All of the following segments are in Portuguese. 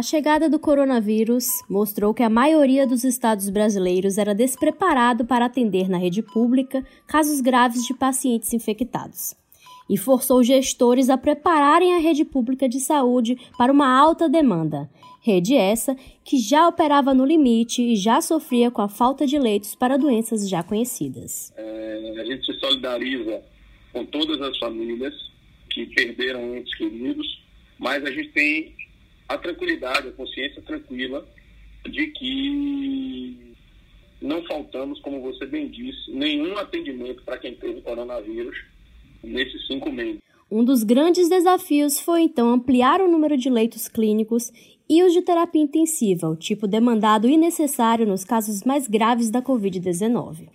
A chegada do coronavírus mostrou que a maioria dos estados brasileiros era despreparado para atender na rede pública casos graves de pacientes infectados. E forçou gestores a prepararem a rede pública de saúde para uma alta demanda. Rede essa que já operava no limite e já sofria com a falta de leitos para doenças já conhecidas. É, a gente se solidariza com todas as famílias que perderam entes queridos, mas a gente tem a tranquilidade, a consciência tranquila de que não faltamos, como você bem disse, nenhum atendimento para quem teve coronavírus nesses cinco meses. Um dos grandes desafios foi então ampliar o número de leitos clínicos e os de terapia intensiva, o tipo demandado e necessário nos casos mais graves da Covid-19.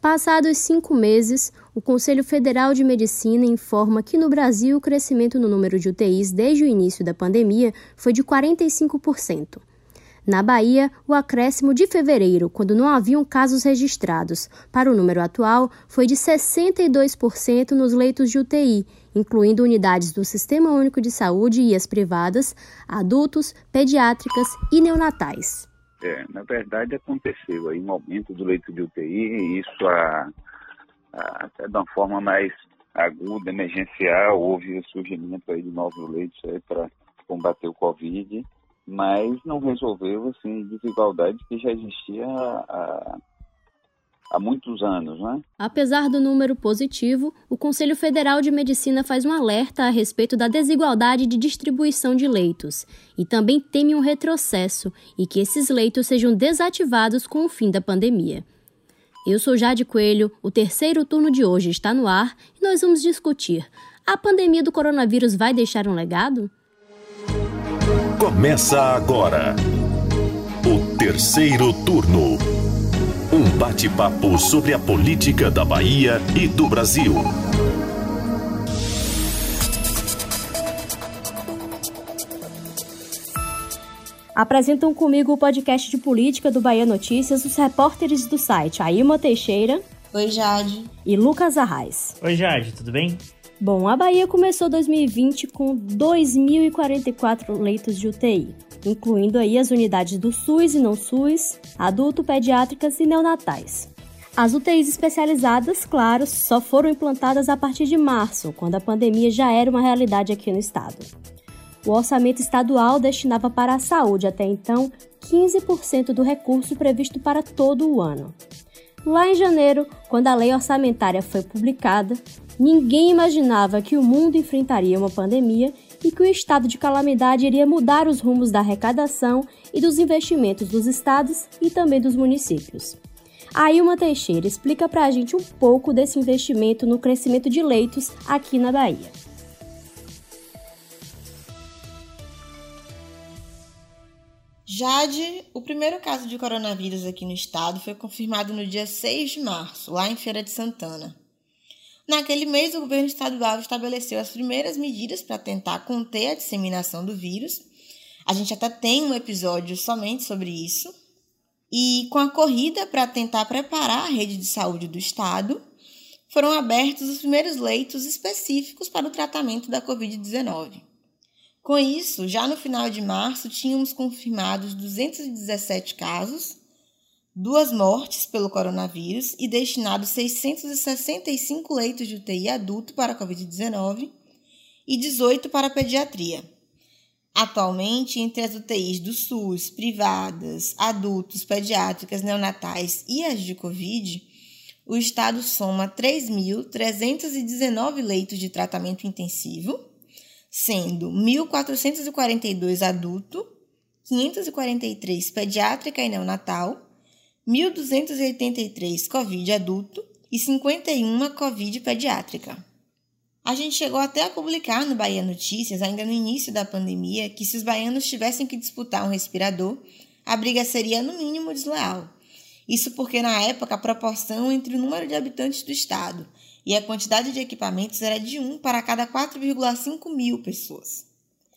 Passados cinco meses, o Conselho Federal de Medicina informa que no Brasil o crescimento no número de UTIs desde o início da pandemia foi de 45%. Na Bahia, o acréscimo de fevereiro, quando não haviam casos registrados, para o número atual foi de 62% nos leitos de UTI, incluindo unidades do Sistema Único de Saúde e as privadas, adultos, pediátricas e neonatais. É, na verdade, aconteceu aí um aumento do leito de UTI, e isso a, a, até de uma forma mais aguda, emergencial, houve o surgimento aí de novos leitos para combater o Covid, mas não resolveu assim desigualdade que já existia a, há muitos anos. Né? Apesar do número positivo, o Conselho Federal de Medicina faz um alerta a respeito da desigualdade de distribuição de leitos e também teme um retrocesso e que esses leitos sejam desativados com o fim da pandemia. Eu sou Jade Coelho, o terceiro turno de hoje está no ar e nós vamos discutir: a pandemia do coronavírus vai deixar um legado? Começa agora o terceiro turno. Um bate-papo sobre a política da Bahia e do Brasil. Apresentam comigo o podcast de política do Bahia Notícias os repórteres do site Ailma Teixeira. Oi, Jade. E Lucas Arraes. Oi, Jade, tudo bem? Bom, a Bahia começou 2020 com 2.044 leitos de UTI incluindo aí as unidades do SUS e não SUS, adulto, pediátricas e neonatais. As UTIs especializadas, claro, só foram implantadas a partir de março, quando a pandemia já era uma realidade aqui no estado. O orçamento estadual destinava para a saúde até então 15% do recurso previsto para todo o ano. Lá em janeiro, quando a lei orçamentária foi publicada, ninguém imaginava que o mundo enfrentaria uma pandemia e que o estado de calamidade iria mudar os rumos da arrecadação e dos investimentos dos estados e também dos municípios. A Ilma Teixeira explica para a gente um pouco desse investimento no crescimento de leitos aqui na Bahia. Jade, o primeiro caso de coronavírus aqui no estado foi confirmado no dia 6 de março, lá em Feira de Santana. Naquele mês, o governo estadual estabeleceu as primeiras medidas para tentar conter a disseminação do vírus. A gente até tem um episódio somente sobre isso. E com a corrida para tentar preparar a rede de saúde do estado, foram abertos os primeiros leitos específicos para o tratamento da Covid-19. Com isso, já no final de março, tínhamos confirmados 217 casos duas mortes pelo coronavírus e destinados 665 leitos de UTI adulto para a Covid-19 e 18 para a pediatria. Atualmente, entre as UTIs do SUS, privadas, adultos, pediátricas, neonatais e as de Covid, o Estado soma 3.319 leitos de tratamento intensivo, sendo 1.442 adulto, 543 pediátrica e neonatal 1.283 Covid adulto e 51 Covid pediátrica. A gente chegou até a publicar no Bahia Notícias, ainda no início da pandemia, que se os baianos tivessem que disputar um respirador, a briga seria no mínimo desleal. Isso porque na época a proporção entre o número de habitantes do estado e a quantidade de equipamentos era de 1 para cada 4,5 mil pessoas.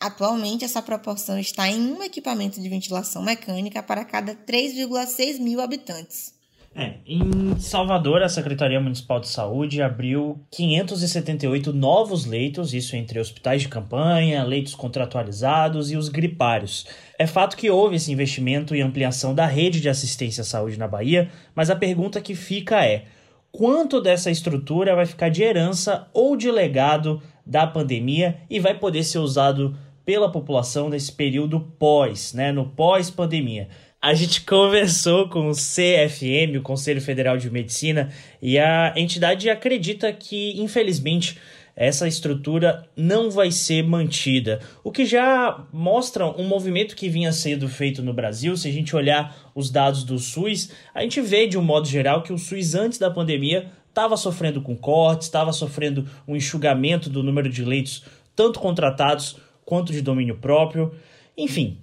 Atualmente, essa proporção está em um equipamento de ventilação mecânica para cada 3,6 mil habitantes. É, em Salvador, a Secretaria Municipal de Saúde abriu 578 novos leitos, isso entre hospitais de campanha, leitos contratualizados e os gripários. É fato que houve esse investimento e ampliação da rede de assistência à saúde na Bahia, mas a pergunta que fica é: quanto dessa estrutura vai ficar de herança ou de legado da pandemia e vai poder ser usado pela população nesse período pós, né, no pós-pandemia? a gente conversou com o CFM, o Conselho Federal de Medicina, e a entidade acredita que, infelizmente, essa estrutura não vai ser mantida. O que já mostra um movimento que vinha sendo feito no Brasil. Se a gente olhar os dados do SUS, a gente vê de um modo geral que o SUS antes da pandemia estava sofrendo com cortes, estava sofrendo um enxugamento do número de leitos, tanto contratados quanto de domínio próprio. Enfim,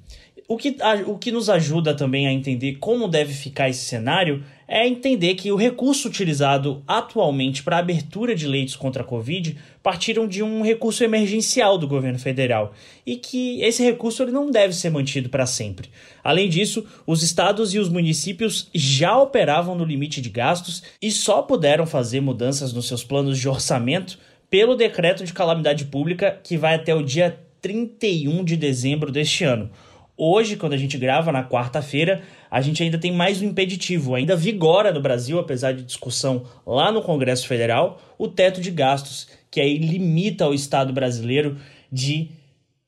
o que, o que nos ajuda também a entender como deve ficar esse cenário é entender que o recurso utilizado atualmente para a abertura de leitos contra a Covid partiram de um recurso emergencial do governo federal e que esse recurso ele não deve ser mantido para sempre. Além disso, os estados e os municípios já operavam no limite de gastos e só puderam fazer mudanças nos seus planos de orçamento pelo decreto de calamidade pública que vai até o dia 31 de dezembro deste ano. Hoje, quando a gente grava na quarta-feira, a gente ainda tem mais um impeditivo. Ainda vigora no Brasil, apesar de discussão lá no Congresso Federal, o teto de gastos, que aí limita ao Estado brasileiro de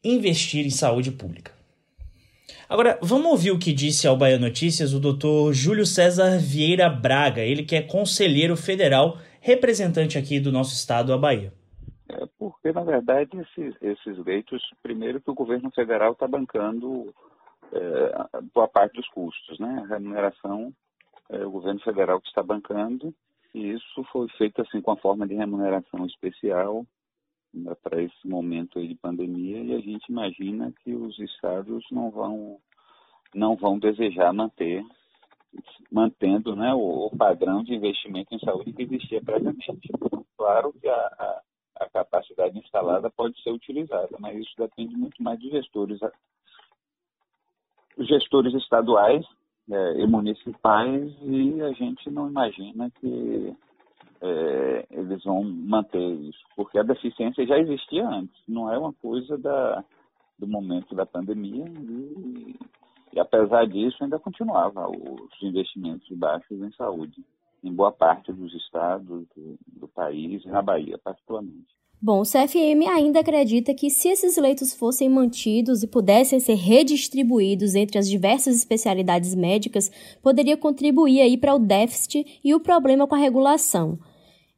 investir em saúde pública. Agora, vamos ouvir o que disse ao Bahia Notícias o doutor Júlio César Vieira Braga, ele que é conselheiro federal, representante aqui do nosso estado, a Bahia. É porque, na verdade, esses, esses leitos, primeiro que o governo federal está bancando é, boa parte dos custos, né? A remuneração é o governo federal que está bancando e isso foi feito assim com a forma de remuneração especial né, para esse momento de pandemia e a gente imagina que os estados não vão não vão desejar manter mantendo né, o, o padrão de investimento em saúde que existia previamente. Claro que a, a instalada pode ser utilizada, mas isso depende muito mais dos gestores, os gestores estaduais é, e municipais e a gente não imagina que é, eles vão manter isso, porque a deficiência já existia antes, não é uma coisa da, do momento da pandemia e, e apesar disso ainda continuava os investimentos baixos em saúde em boa parte dos estados do, do país na Bahia, particularmente. Bom, o CFM ainda acredita que se esses leitos fossem mantidos e pudessem ser redistribuídos entre as diversas especialidades médicas, poderia contribuir aí para o déficit e o problema com a regulação.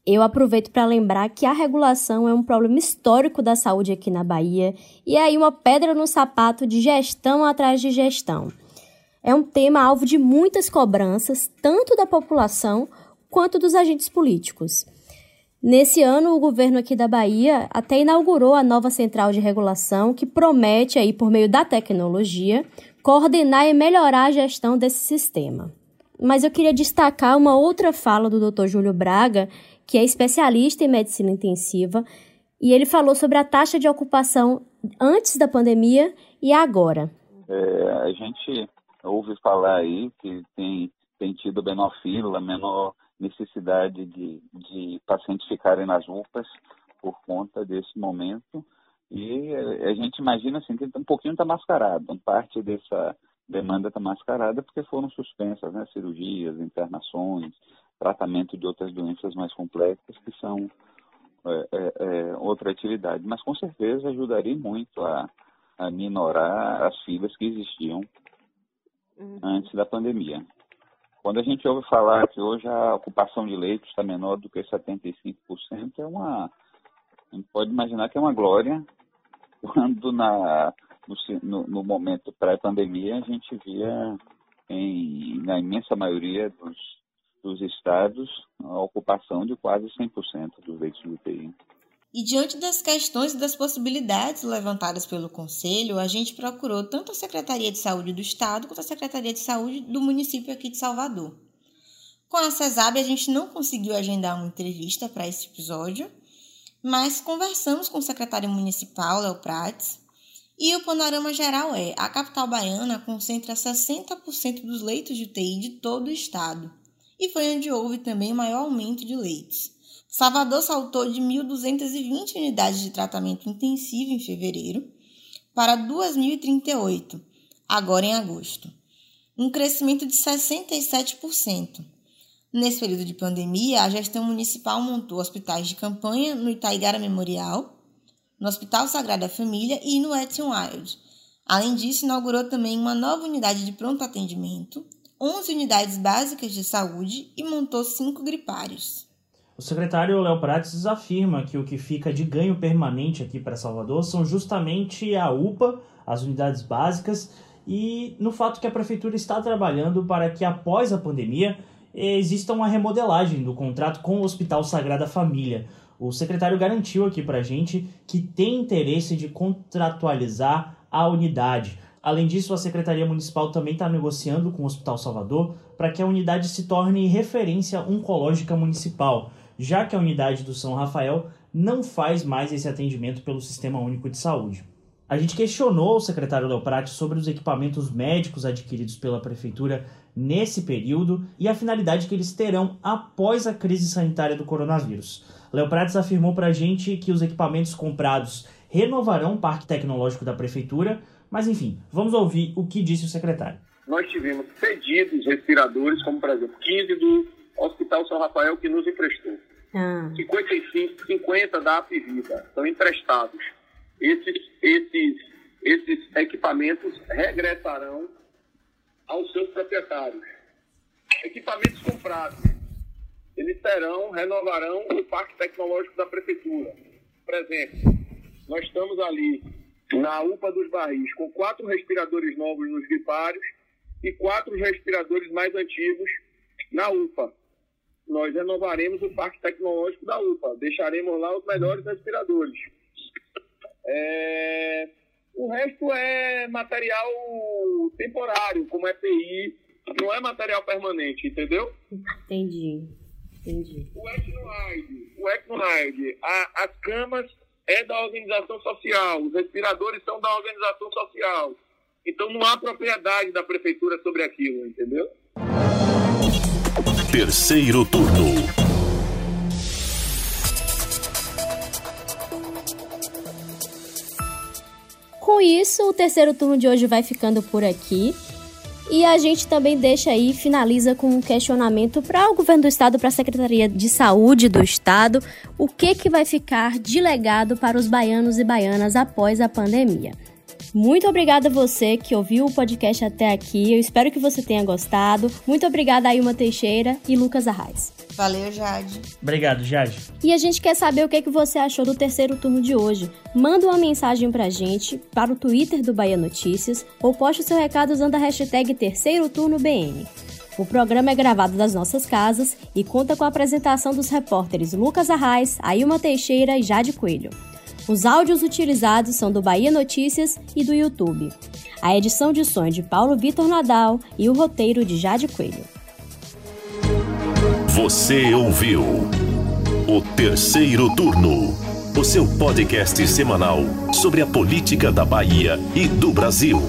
Eu aproveito para lembrar que a regulação é um problema histórico da saúde aqui na Bahia e é aí uma pedra no sapato de gestão atrás de gestão. É um tema alvo de muitas cobranças, tanto da população quanto dos agentes políticos. Nesse ano, o governo aqui da Bahia até inaugurou a nova central de regulação, que promete, aí, por meio da tecnologia, coordenar e melhorar a gestão desse sistema. Mas eu queria destacar uma outra fala do Dr. Júlio Braga, que é especialista em medicina intensiva, e ele falou sobre a taxa de ocupação antes da pandemia e agora. É, a gente ouve falar aí que tem, tem tido menor fila, menor necessidade de, de pacientes ficarem nas UPAs por conta desse momento. E a gente imagina assim que um pouquinho está mascarado, parte dessa demanda está mascarada porque foram suspensas né, cirurgias, internações, tratamento de outras doenças mais complexas que são é, é, é, outra atividade. Mas com certeza ajudaria muito a, a minorar as filas que existiam uhum. antes da pandemia. Quando a gente ouve falar que hoje a ocupação de leitos está menor do que 75%, é uma. A gente pode imaginar que é uma glória, quando na, no, no momento pré-pandemia a gente via, em, na imensa maioria dos, dos estados, a ocupação de quase 100% dos leitos de UTI. E diante das questões e das possibilidades levantadas pelo Conselho, a gente procurou tanto a Secretaria de Saúde do Estado quanto a Secretaria de Saúde do município aqui de Salvador. Com a CESAB, a gente não conseguiu agendar uma entrevista para esse episódio, mas conversamos com o secretário municipal, Léo Prates, e o panorama geral é: a capital baiana concentra 60% dos leitos de UTI de todo o estado e foi onde houve também o maior aumento de leitos. Salvador saltou de 1.220 unidades de tratamento intensivo em fevereiro para 2.038, agora em agosto, um crescimento de 67%. Nesse período de pandemia, a gestão municipal montou hospitais de campanha no Itaigara Memorial, no Hospital Sagrada Família e no Wet Wild. Além disso, inaugurou também uma nova unidade de pronto atendimento, 11 unidades básicas de saúde e montou cinco gripários. O secretário Léo Prates afirma que o que fica de ganho permanente aqui para Salvador são justamente a UPA, as unidades básicas, e no fato que a prefeitura está trabalhando para que após a pandemia exista uma remodelagem do contrato com o Hospital Sagrada Família. O secretário garantiu aqui para a gente que tem interesse de contratualizar a unidade. Além disso, a Secretaria Municipal também está negociando com o Hospital Salvador para que a unidade se torne referência oncológica municipal já que a unidade do São Rafael não faz mais esse atendimento pelo Sistema Único de Saúde. A gente questionou o secretário Leoprati sobre os equipamentos médicos adquiridos pela prefeitura nesse período e a finalidade que eles terão após a crise sanitária do coronavírus. Leoprates afirmou para a gente que os equipamentos comprados renovarão o parque tecnológico da prefeitura, mas enfim, vamos ouvir o que disse o secretário. Nós tivemos pedidos respiradores, como por exemplo 15 do Hospital São Rafael que nos emprestou. Ah. 55, 50 da Apivida são emprestados. Esses, esses, esses equipamentos regressarão aos seus proprietários. Equipamentos comprados, eles terão, renovarão o parque tecnológico da prefeitura. Por exemplo, nós estamos ali na UPA dos Barris com quatro respiradores novos nos gripários e quatro respiradores mais antigos na UPA nós renovaremos o parque tecnológico da UPA, deixaremos lá os melhores respiradores. É... O resto é material temporário, como EPI, não é material permanente, entendeu? Entendi, entendi. O Etnoide, o Etnoide, as camas é da organização social, os respiradores são da organização social. Então não há propriedade da prefeitura sobre aquilo, entendeu? Terceiro turno. Com isso, o terceiro turno de hoje vai ficando por aqui. E a gente também deixa aí, finaliza com um questionamento para o governo do estado, para a Secretaria de Saúde do estado, o que que vai ficar de legado para os baianos e baianas após a pandemia. Muito obrigada a você que ouviu o podcast até aqui. Eu espero que você tenha gostado. Muito obrigada a Ilma Teixeira e Lucas Arraes. Valeu, Jade. Obrigado, Jade. E a gente quer saber o que, que você achou do terceiro turno de hoje. Manda uma mensagem pra gente para o Twitter do Bahia Notícias ou poste o seu recado usando a hashtag Terceiro Turno BN. O programa é gravado das nossas casas e conta com a apresentação dos repórteres Lucas Arraes, Ailma Teixeira e Jade Coelho. Os áudios utilizados são do Bahia Notícias e do YouTube. A edição de som é de Paulo Vitor Nadal e o roteiro de Jade Coelho. Você ouviu o terceiro turno, o seu podcast semanal sobre a política da Bahia e do Brasil.